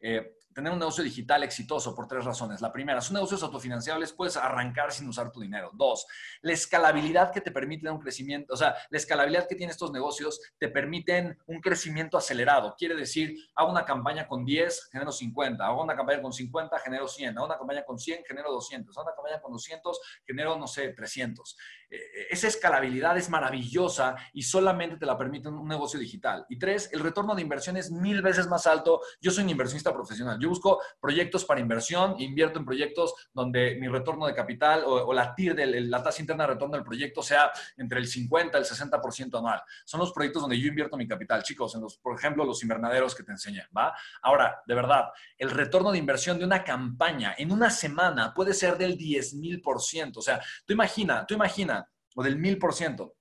eh, tener un negocio digital exitoso por tres razones. La primera, son negocios autofinanciables, puedes arrancar sin usar tu dinero. Dos, la escalabilidad que te permite un crecimiento, o sea, la escalabilidad que tienen estos negocios te permiten un crecimiento acelerado. Quiere decir, hago una campaña con 10, genero 50, hago una campaña con 50, genero 100, hago una campaña con 100, genero 200, hago una campaña con 200, genero, no sé, 300. Eh, esa escalabilidad es maravillosa y solamente te la permite un negocio digital. Y tres, el retorno de inversión es mil veces más alto. Yo soy un inversionista profesional. Yo busco proyectos para inversión, invierto en proyectos donde mi retorno de capital o, la TIR, la tasa interna de retorno del proyecto sea entre el 50 y el 60% anual. Son los proyectos donde yo invierto mi capital, chicos, en los, por ejemplo, los invernaderos que te enseñé, ¿va? Ahora, de verdad, el retorno de inversión de una campaña en una semana puede ser del 10,000%. O sea, tú imagina, tú imagina, o del 1000%.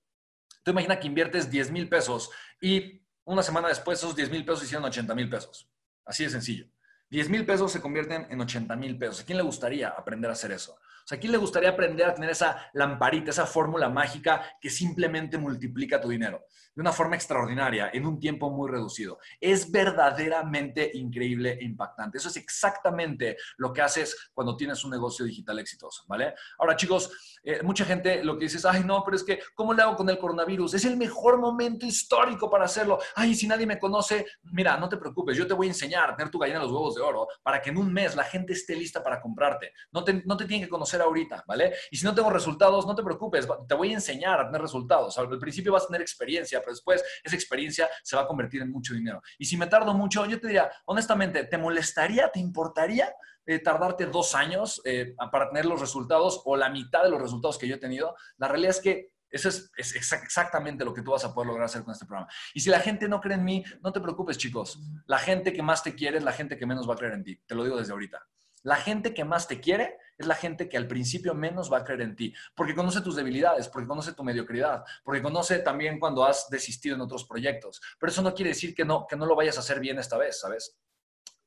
Tú imagina que inviertes 10 mil pesos y una semana después esos 10 mil pesos hicieron 80 mil pesos. Así de sencillo. 10 mil pesos se convierten en 80 mil pesos. ¿A quién le gustaría aprender a hacer eso? Sea, ¿a quién le gustaría aprender a tener esa lamparita, esa fórmula mágica que simplemente multiplica tu dinero de una forma extraordinaria en un tiempo muy reducido? Es verdaderamente increíble e impactante. Eso es exactamente lo que haces cuando tienes un negocio digital exitoso, ¿vale? Ahora, chicos, eh, mucha gente lo que dice es, ay, no, pero es que, ¿cómo le hago con el coronavirus? Es el mejor momento histórico para hacerlo. Ay, si nadie me conoce, mira, no te preocupes, yo te voy a enseñar a tener tu gallina de los huevos de oro para que en un mes la gente esté lista para comprarte. No te, no te tiene que conocer ahorita, ¿vale? Y si no tengo resultados, no te preocupes, te voy a enseñar a tener resultados. Al principio vas a tener experiencia, pero después esa experiencia se va a convertir en mucho dinero. Y si me tardo mucho, yo te diría, honestamente, ¿te molestaría, te importaría eh, tardarte dos años eh, para tener los resultados o la mitad de los resultados que yo he tenido? La realidad es que eso es, es, exactamente lo que tú vas a poder lograr hacer con este programa. Y si la gente no cree en mí, no te preocupes, chicos. La gente que más te quiere es la gente que menos va a creer en ti. Te lo digo desde ahorita. La gente que más te quiere es la gente que al principio menos va a creer en ti, porque conoce tus debilidades, porque conoce tu mediocridad, porque conoce también cuando has desistido en otros proyectos. Pero eso no quiere decir que no, que no lo vayas a hacer bien esta vez, ¿sabes?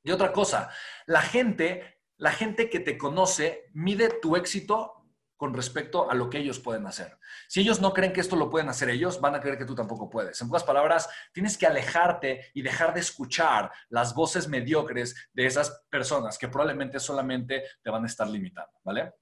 Y otra cosa, la gente, la gente que te conoce mide tu éxito con respecto a lo que ellos pueden hacer. Si ellos no creen que esto lo pueden hacer ellos, van a creer que tú tampoco puedes. En pocas palabras, tienes que alejarte y dejar de escuchar las voces mediocres de esas personas que probablemente solamente te van a estar limitando, ¿vale?